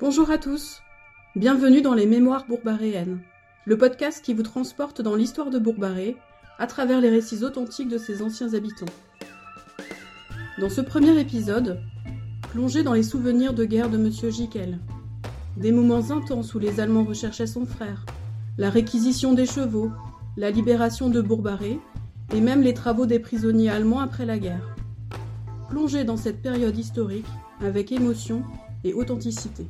Bonjour à tous, bienvenue dans les Mémoires bourbaréennes, le podcast qui vous transporte dans l'histoire de Bourbaré à travers les récits authentiques de ses anciens habitants. Dans ce premier épisode, plongez dans les souvenirs de guerre de Monsieur Jiquel, des moments intenses où les Allemands recherchaient son frère, la réquisition des chevaux, la libération de Bourbaré et même les travaux des prisonniers allemands après la guerre. Plongez dans cette période historique avec émotion et authenticité.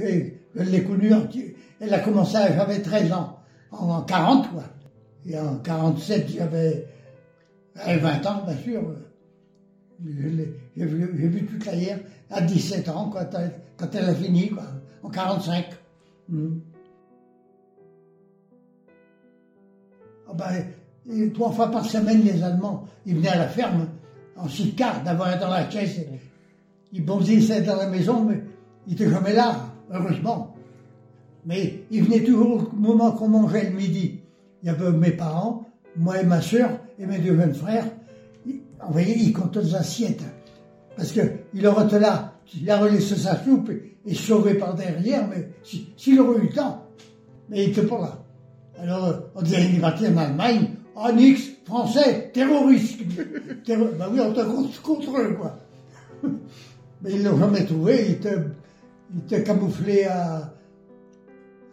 Je, je l'ai connue, elle a commencé, j'avais 13 ans, en 40 quoi. Et en 47, j'avais j'avais 20 ans, bien sûr. J'ai vu, vu toute la guerre à 17 ans, quand elle, a fini, quoi, en 45. Hmm. Ah ben, et trois fois par semaine, les Allemands, ils venaient à la ferme, en sidecar, d'avoir dans la caisse. Ils bondissaient dans la maison, mais ils n'étaient jamais là, heureusement. Mais ils venaient toujours au moment qu'on mangeait le midi. Il y avait mes parents, moi et ma soeur et mes deux jeunes frères. Vous voyez, ils comptaient les assiettes. Parce qu'il aurait été là, il aurait laissé sa soupe et, sauvé par derrière, mais si- s'il aurait eu le temps. Mais il n'était pas là. Alors, euh, on disait, il est parti en Allemagne, en X, français, terroriste. Terro- ben oui, on était contre, contre eux, quoi. Mais ils l'ont jamais trouvé, il était, il était camouflé à,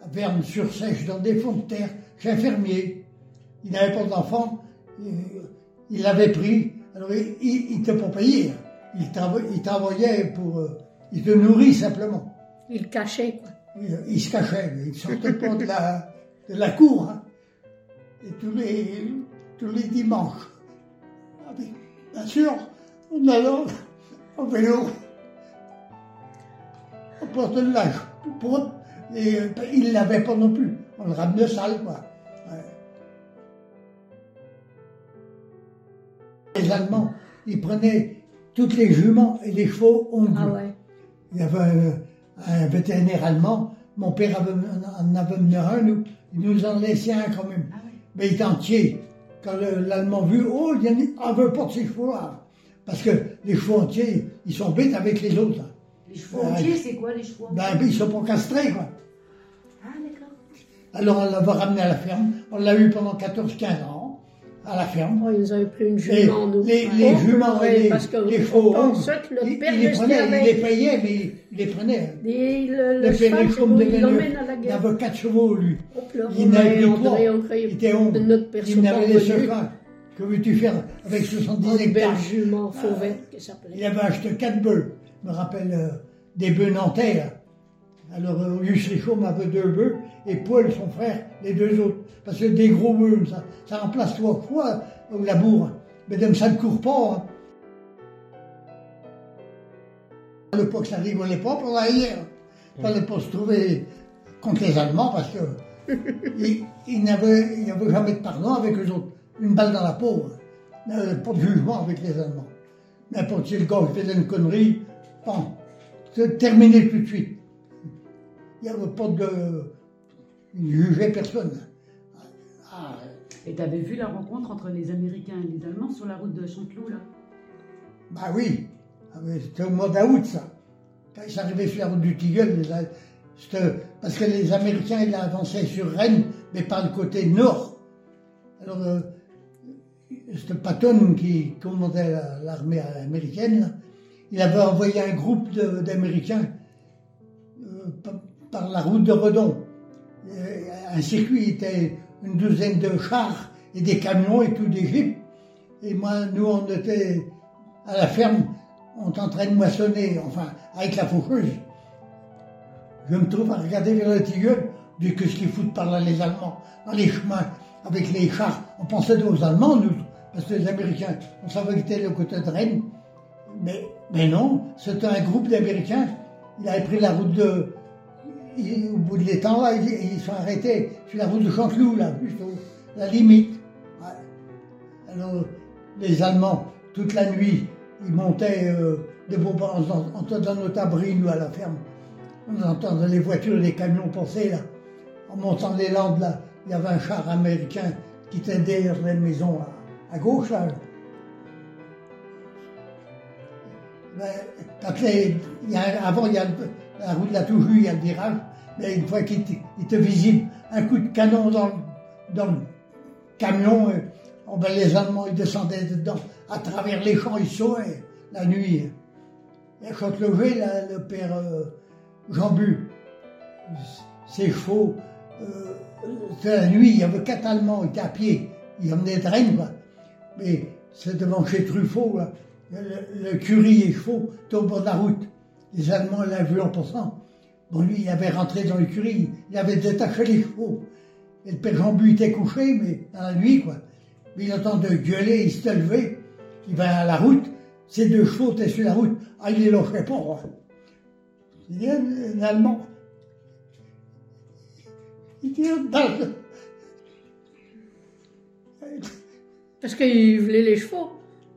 à Verne-sur-Sèche dans des fonds de terre, chez un fermier. Il n'avait pas d'enfant, il- il l'avait pris, alors il il- il était pas payé. Il, trava- il travaillait pour. euh, il te nourrit simplement. Il cachait, quoi. Il, il se cachait, il ne sortait pas de la, de la cour. hein. Et tous les, tous les dimanches, avec, bien sûr, en allant en vélo, on de pour et euh, il ne l'avait pas non plus. On le ramenait sale, quoi. Ouais. Les Allemands, ils prenaient toutes les juments et les chevaux onglus. Ah ouais. Il y avait un, un vétérinaire allemand. Mon père avait, en avait mené un, nous, il nous en laissait un quand même. Mais il était entier. Quand le- l'Allemand vu, oh, il en a- on veut pas de ces chevaux-là. Parce que les chevaux entiers, ils sont bêtes avec les autres. hein. Les chevaux Ah, entiers, c'est quoi les chevaux entiers Ben, ils sont pas castrés, quoi. Ah, d'accord. Alors on l'avait ramené à la ferme. On l'a eu pendant 14-15 ans, à la ferme. Oh, ils nous avaient pris une Les, jument, nous. les, les juments et les, parce que les chevaux, pensait que le ils, père ils les prenaient, ils les payaient, mais ils les prenaient. Et le, Le le père cheval, il l'emmène à la il avait quatre chevaux, lui. On pleurait, Il n'avait plus trois. Il était honte. de notre père Il n'avait les secours. Que veux-tu faire avec 70 Une belle hectares jument Ah. fauvette, qui Il avait acheté quatre bœufs. Je me rappelle euh, des bœufs nantais. là. Alors, euh, Auguste Richaume avait deux bœufs et Paul, son frère, les deux autres. Parce que des gros bœufs, ça, ça remplace trois fois au labour. Mais même ça ne court pas. hein. À l'époque, ça rigolait pas pour la hier. Il fallait pas se trouver contre les Allemands parce que n'avaient ils n'avaient jamais de pardon avec eux autres. Une balle dans la peau. hein. Euh, pas de jugement avec les Allemands. N'importe quel gars qui faisait une connerie, bon, c'est terminé tout de suite. Il n'y avait pas de. Ils ne jugeaient personne. Ah, Et t'avais vu la rencontre entre les Américains et les Allemands sur la route de Chanteloup, là? Bah oui, Ah, mais c'était au mois d'août, ça. Quand ils arrivaient sur la route du Tilleul, parce que les Américains, ils avançaient sur Rennes, mais par le côté nord. Alors, euh, c'était Patton qui commandait la- l'armée américaine. Il avait envoyé un groupe d'Américains euh, par, la route de Redon. Euh, Un circuit était une douzaine de chars et des camions et tout jeeps. Et moi, nous, on était à la ferme, on est en train de moissonner, enfin, avec la faucheuse. Je me trouve à regarder vers le tilleul, du que ce qu'ils foutent par là les Allemands, dans les chemins, avec les chars. On pensait aux Allemands, nous, parce que les Américains, on savait qu'ils étaient le côté de Rennes. Mais, mais non, c'était un groupe d'Américains. Il avait pris la route de. au bout de l'étang, là, ils, ils sont arrêtés sur la route de Chanteloup, là, juste au- la limite. Alors, les Allemands, toute la nuit, ils montaient euh, de Bourbon, on entendait dans notre abri, nous, à la ferme. On entendait les voitures, les camions passer, là. En montant les landes, là, il y avait un char américain qui était derrière la maison à, à gauche, là. Ben, quand les- il y a- avant, il y a la route de la Toujou, il y a le virage, mais une fois qu'il il était visible, un coup de canon dans, dans le camion, oh ben, les Allemands, ils descendaient dedans, à travers les champs, ils sauraient la nuit. Et quand levé, là, le père euh, Jean Bu, ses chevaux, euh, la nuit, il y avait quatre Allemands, ils étaient à pied, ils emmenaient de Rennes, quoi. Mais c'est devant chez Truffaut. Le, le curry et chevaux au bord de la route. Les Allemands l'avaient vu en passant. Bon, lui, il avait rentré dans l'écurie, il avait détaché les chevaux. Et le père Jean Bu était couché, mais dans la nuit, quoi. Mais il entend de gueuler, il s'était levé, il va à la route, ces deux chevaux étaient sur la route. Ah, il les lâchait pas, quoi. Il dit, un, Allemand. Il dit, le- Parce qu'il voulait les chevaux.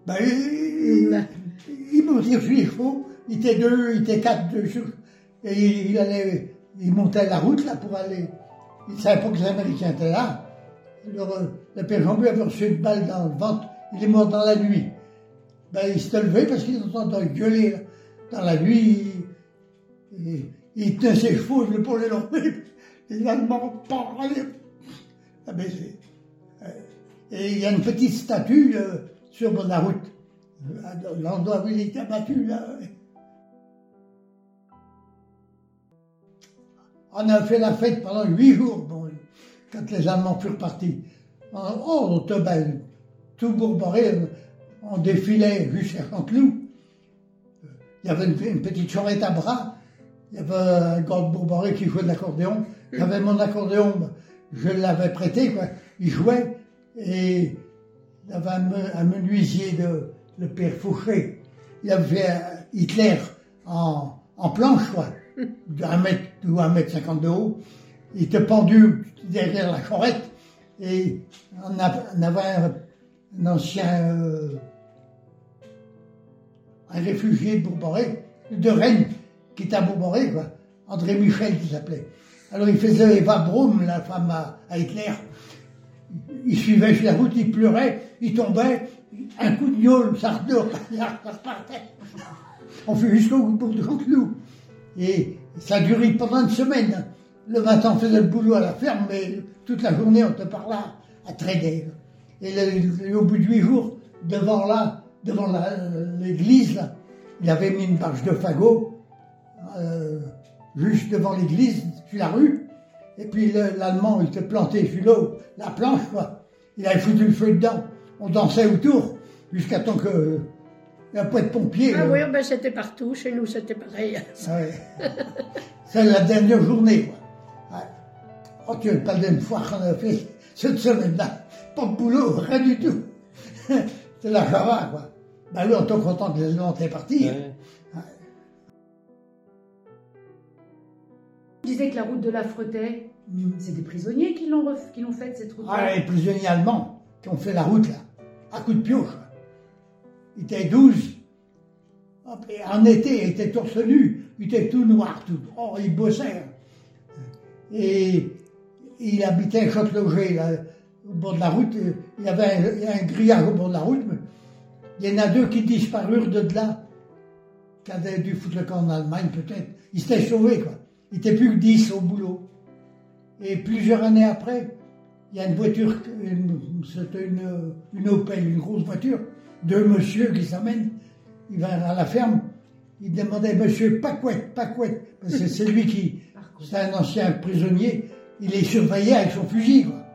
Ben, il, Ben. il montait sur les chevaux, il était deux, il était quatre dessus. Et il, allait, il montait la route là pour aller. Il savait pas que les Américains étaient là. Alors, euh, le père Jean-Louis avait reçu une balle dans le ventre, il est mort dans la nuit. Ben, il s'était levé parce qu'il entendait gueuler dans la nuit. Il, tenait ses chevaux, je pour les lever. Les Allemands parlaient. Ah, ben, c'est- et il y a une petite statue euh, sur la route. L'endroit où il était abattu. On a fait la fête pendant huit jours, quand les Allemands furent partis. Oh, on tout bourboré, on défilait jusqu'à Chanteloup. Il y avait une, petite charrette à bras, il y avait un de bourboré qui jouait de l'accordéon. J'avais mon accordéon, je l'avais prêté. Il jouait, et il y avait un, me- un menuisier de le père Fouché. Il avait Hitler en, en planche, quoi, d'un mètre ou un mètre cinquante de haut. Il était pendu derrière la charrette et on, avait un, ancien euh, un réfugié de de Rennes, qui était à Bourboré, quoi. André Michel, qui s'appelait. Alors il faisait Eva Braun, la femme à, à Hitler. Il suivait la route, il pleurait, il tombait, un coup de gnôle, ça repartait. On fait jusqu'au bout de Chanteloup. Et ça a duré pendant une semaine. Le matin, on faisait le boulot à la ferme, mais toute la journée, on était par là, à traîner. Et au bout de huit jours, devant là, devant l'église, il avait mis une bâche de fagot, euh, juste devant l'église, sur la rue. Et puis le- l'Allemand, il était planté sur l'eau, la planche, quoi. Il avait foutu le feu dedans. On dansait autour, jusqu'à temps que un peu de pompier. Ah oui, ben c'était partout. Chez nous, c'était pareil. ah ouais. C'est la dernière journée, quoi. Ouais. Oh, tu veux pas d'une fois qu'on a fait cette semaine-là. Pas de boulot, rien du tout. C'est la java, quoi. Ben là, on est content que les Allemands étaient partis. Ouais. On disait que la route de la Fretais, Mm. c'est des prisonniers qui l'ont ref- faite cette route. Ah, les prisonniers allemands qui ont fait la route, là, à coups de pioche. Ils étaient 12. Hop, et En été, ils étaient torse nu, ils étaient tout noirs, tout. Oh, ils bossaient. Et il habitait à Châteauget, là, au bord de la route. Il y avait un, un grillage au bord de la route, mais il y en a deux qui disparurent de là, qui avaient dû foutre le camp en Allemagne, peut-être. Ils s'étaient sauvés, quoi. Ils n'étaient plus que 10 au boulot. Et plusieurs années après, il y a une voiture, c'était une, une Opel, une grosse voiture, deux monsieur qui s'amènent, il va à la ferme, il demandait Monsieur Pacouette, Pacouette, parce que c'est lui qui, c'est un ancien prisonnier, il les surveillait avec son fusil, quoi.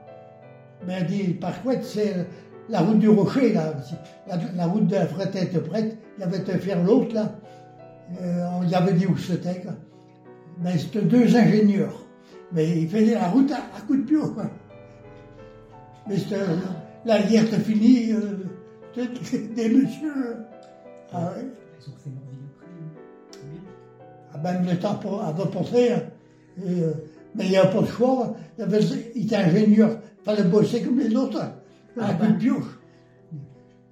Mais il dit, Pacouette, c'est la route du Rocher, là, la, la route de la Fretette était prête, il avait été faire l'autre, là, Euh, on y avait dit où c'était, quoi. Ben, c'était deux ingénieurs. Mais ils faisaient la route à, à coups de pied. quoi. Mais la guerre était finie. Euh, des messieurs. Ah, ouais. Ils ont fait leur vie après. hein. Bien. Ah ben, le temps pour, à repenser. hein. Et, euh, mais il n'y avait pas de choix. Il, avait, il était ingénieur. Il fallait bosser comme les autres. hein, À Ah coups de ben. pioche.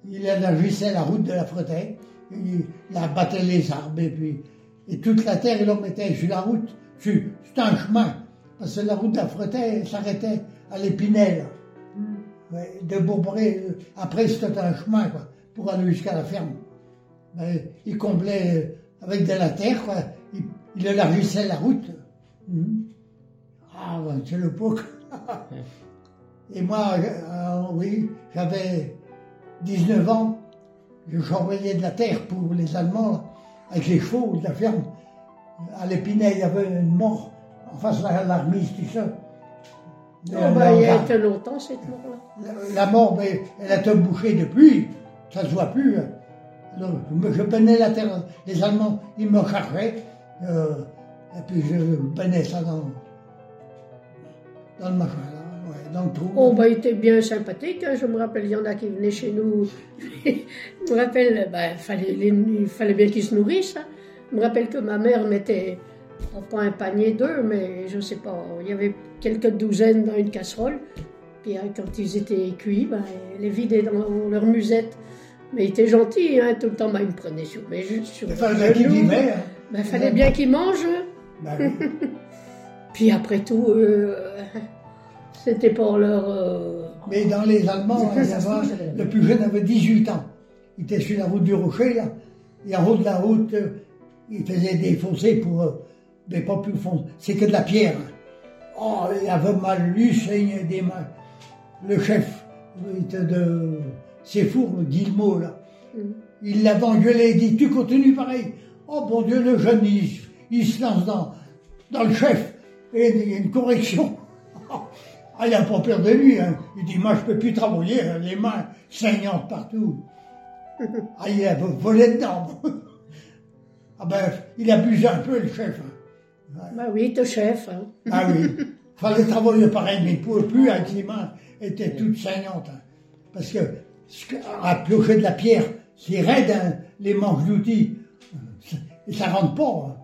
Il élargissait la route de la Fretais. Il, il abattait les arbres. Et puis, et toute la terre, il en mettait sur la route. C'était un chemin. Parce que la route de la Fretais elle s'arrêtait à l'Épinel. Mm. Ouais, de Bourboré, euh, après c'était un chemin quoi, pour aller jusqu'à la ferme. ben, il comblait avec de la terre, quoi. Il, il élargissait la route. Mhm. Ah, ben, c'est le poc. Et moi, euh, oui, j'avais 19 ans. Je chambellais de la terre pour les Allemands, là, avec les chevaux de la ferme. À l'Épinay, il y avait une mort face de la, la remise, tout ça. Oh, bah, il y a été longtemps cette mort-là. La, la mort, mais elle a été bouchée depuis, ça ne se voit plus. Alors, je, peinais la terre, les Allemands, ils me chargeaient, euh, et puis je peinais ça dans, dans le machin, ouais, dans le trou. Oh, bah, il était bien sympathique. hein. Je me rappelle, il y en a qui venaient chez nous. je me rappelle, bah, fallait, les- il fallait bien qu'ils se nourrissent. hein. Je me rappelle que ma mère mettait, pas un panier d'œufs, mais je sais pas, il y avait quelques douzaines dans une casserole. Puis hein, quand ils étaient cuits, elle les vidait dans leur musette. Mais il était gentil, hein, tout le temps, bah, il me prenait sur mes ju- sur Il fallait qu'il vivait. hein. Bah, fallait bien qu'ils mangent. Ben oui. Puis après tout, euh, c'était pour leur. euh, Mais dans les Allemands, il y avait- le plus jeune avait 18 ans. Il était sur la route du Rocher, là. Et en haut de la route, euh, il faisait des fossés pour. Euh, mais pas plus fond. C'est que de la pierre. Oh, il avait mal lu, saignait des mains. Le chef était de. C'est four, le Guillemot, là. Il l'avait engueulé, il dit Tu continues pareil. Oh bon Dieu, le jeune, il, il se lance dans, dans le chef. Et il y a une correction. Ah, il n'a pas peur de lui. Hein. Il dit, moi, je peux plus travailler, hein, les mains saignantes partout. Ah, il a volé dedans. ah ben, il abusait un peu, le chef. hein. Bah oui, te chef. hein. Ah oui. Fallait travailler pareil, mais il ne pouvait plus avec les mains étaient toutes saignantes. hein. Parce que, à piocher de la pierre, c'est raide, hein, les manches d'outils. Et ça rentre pas. hein.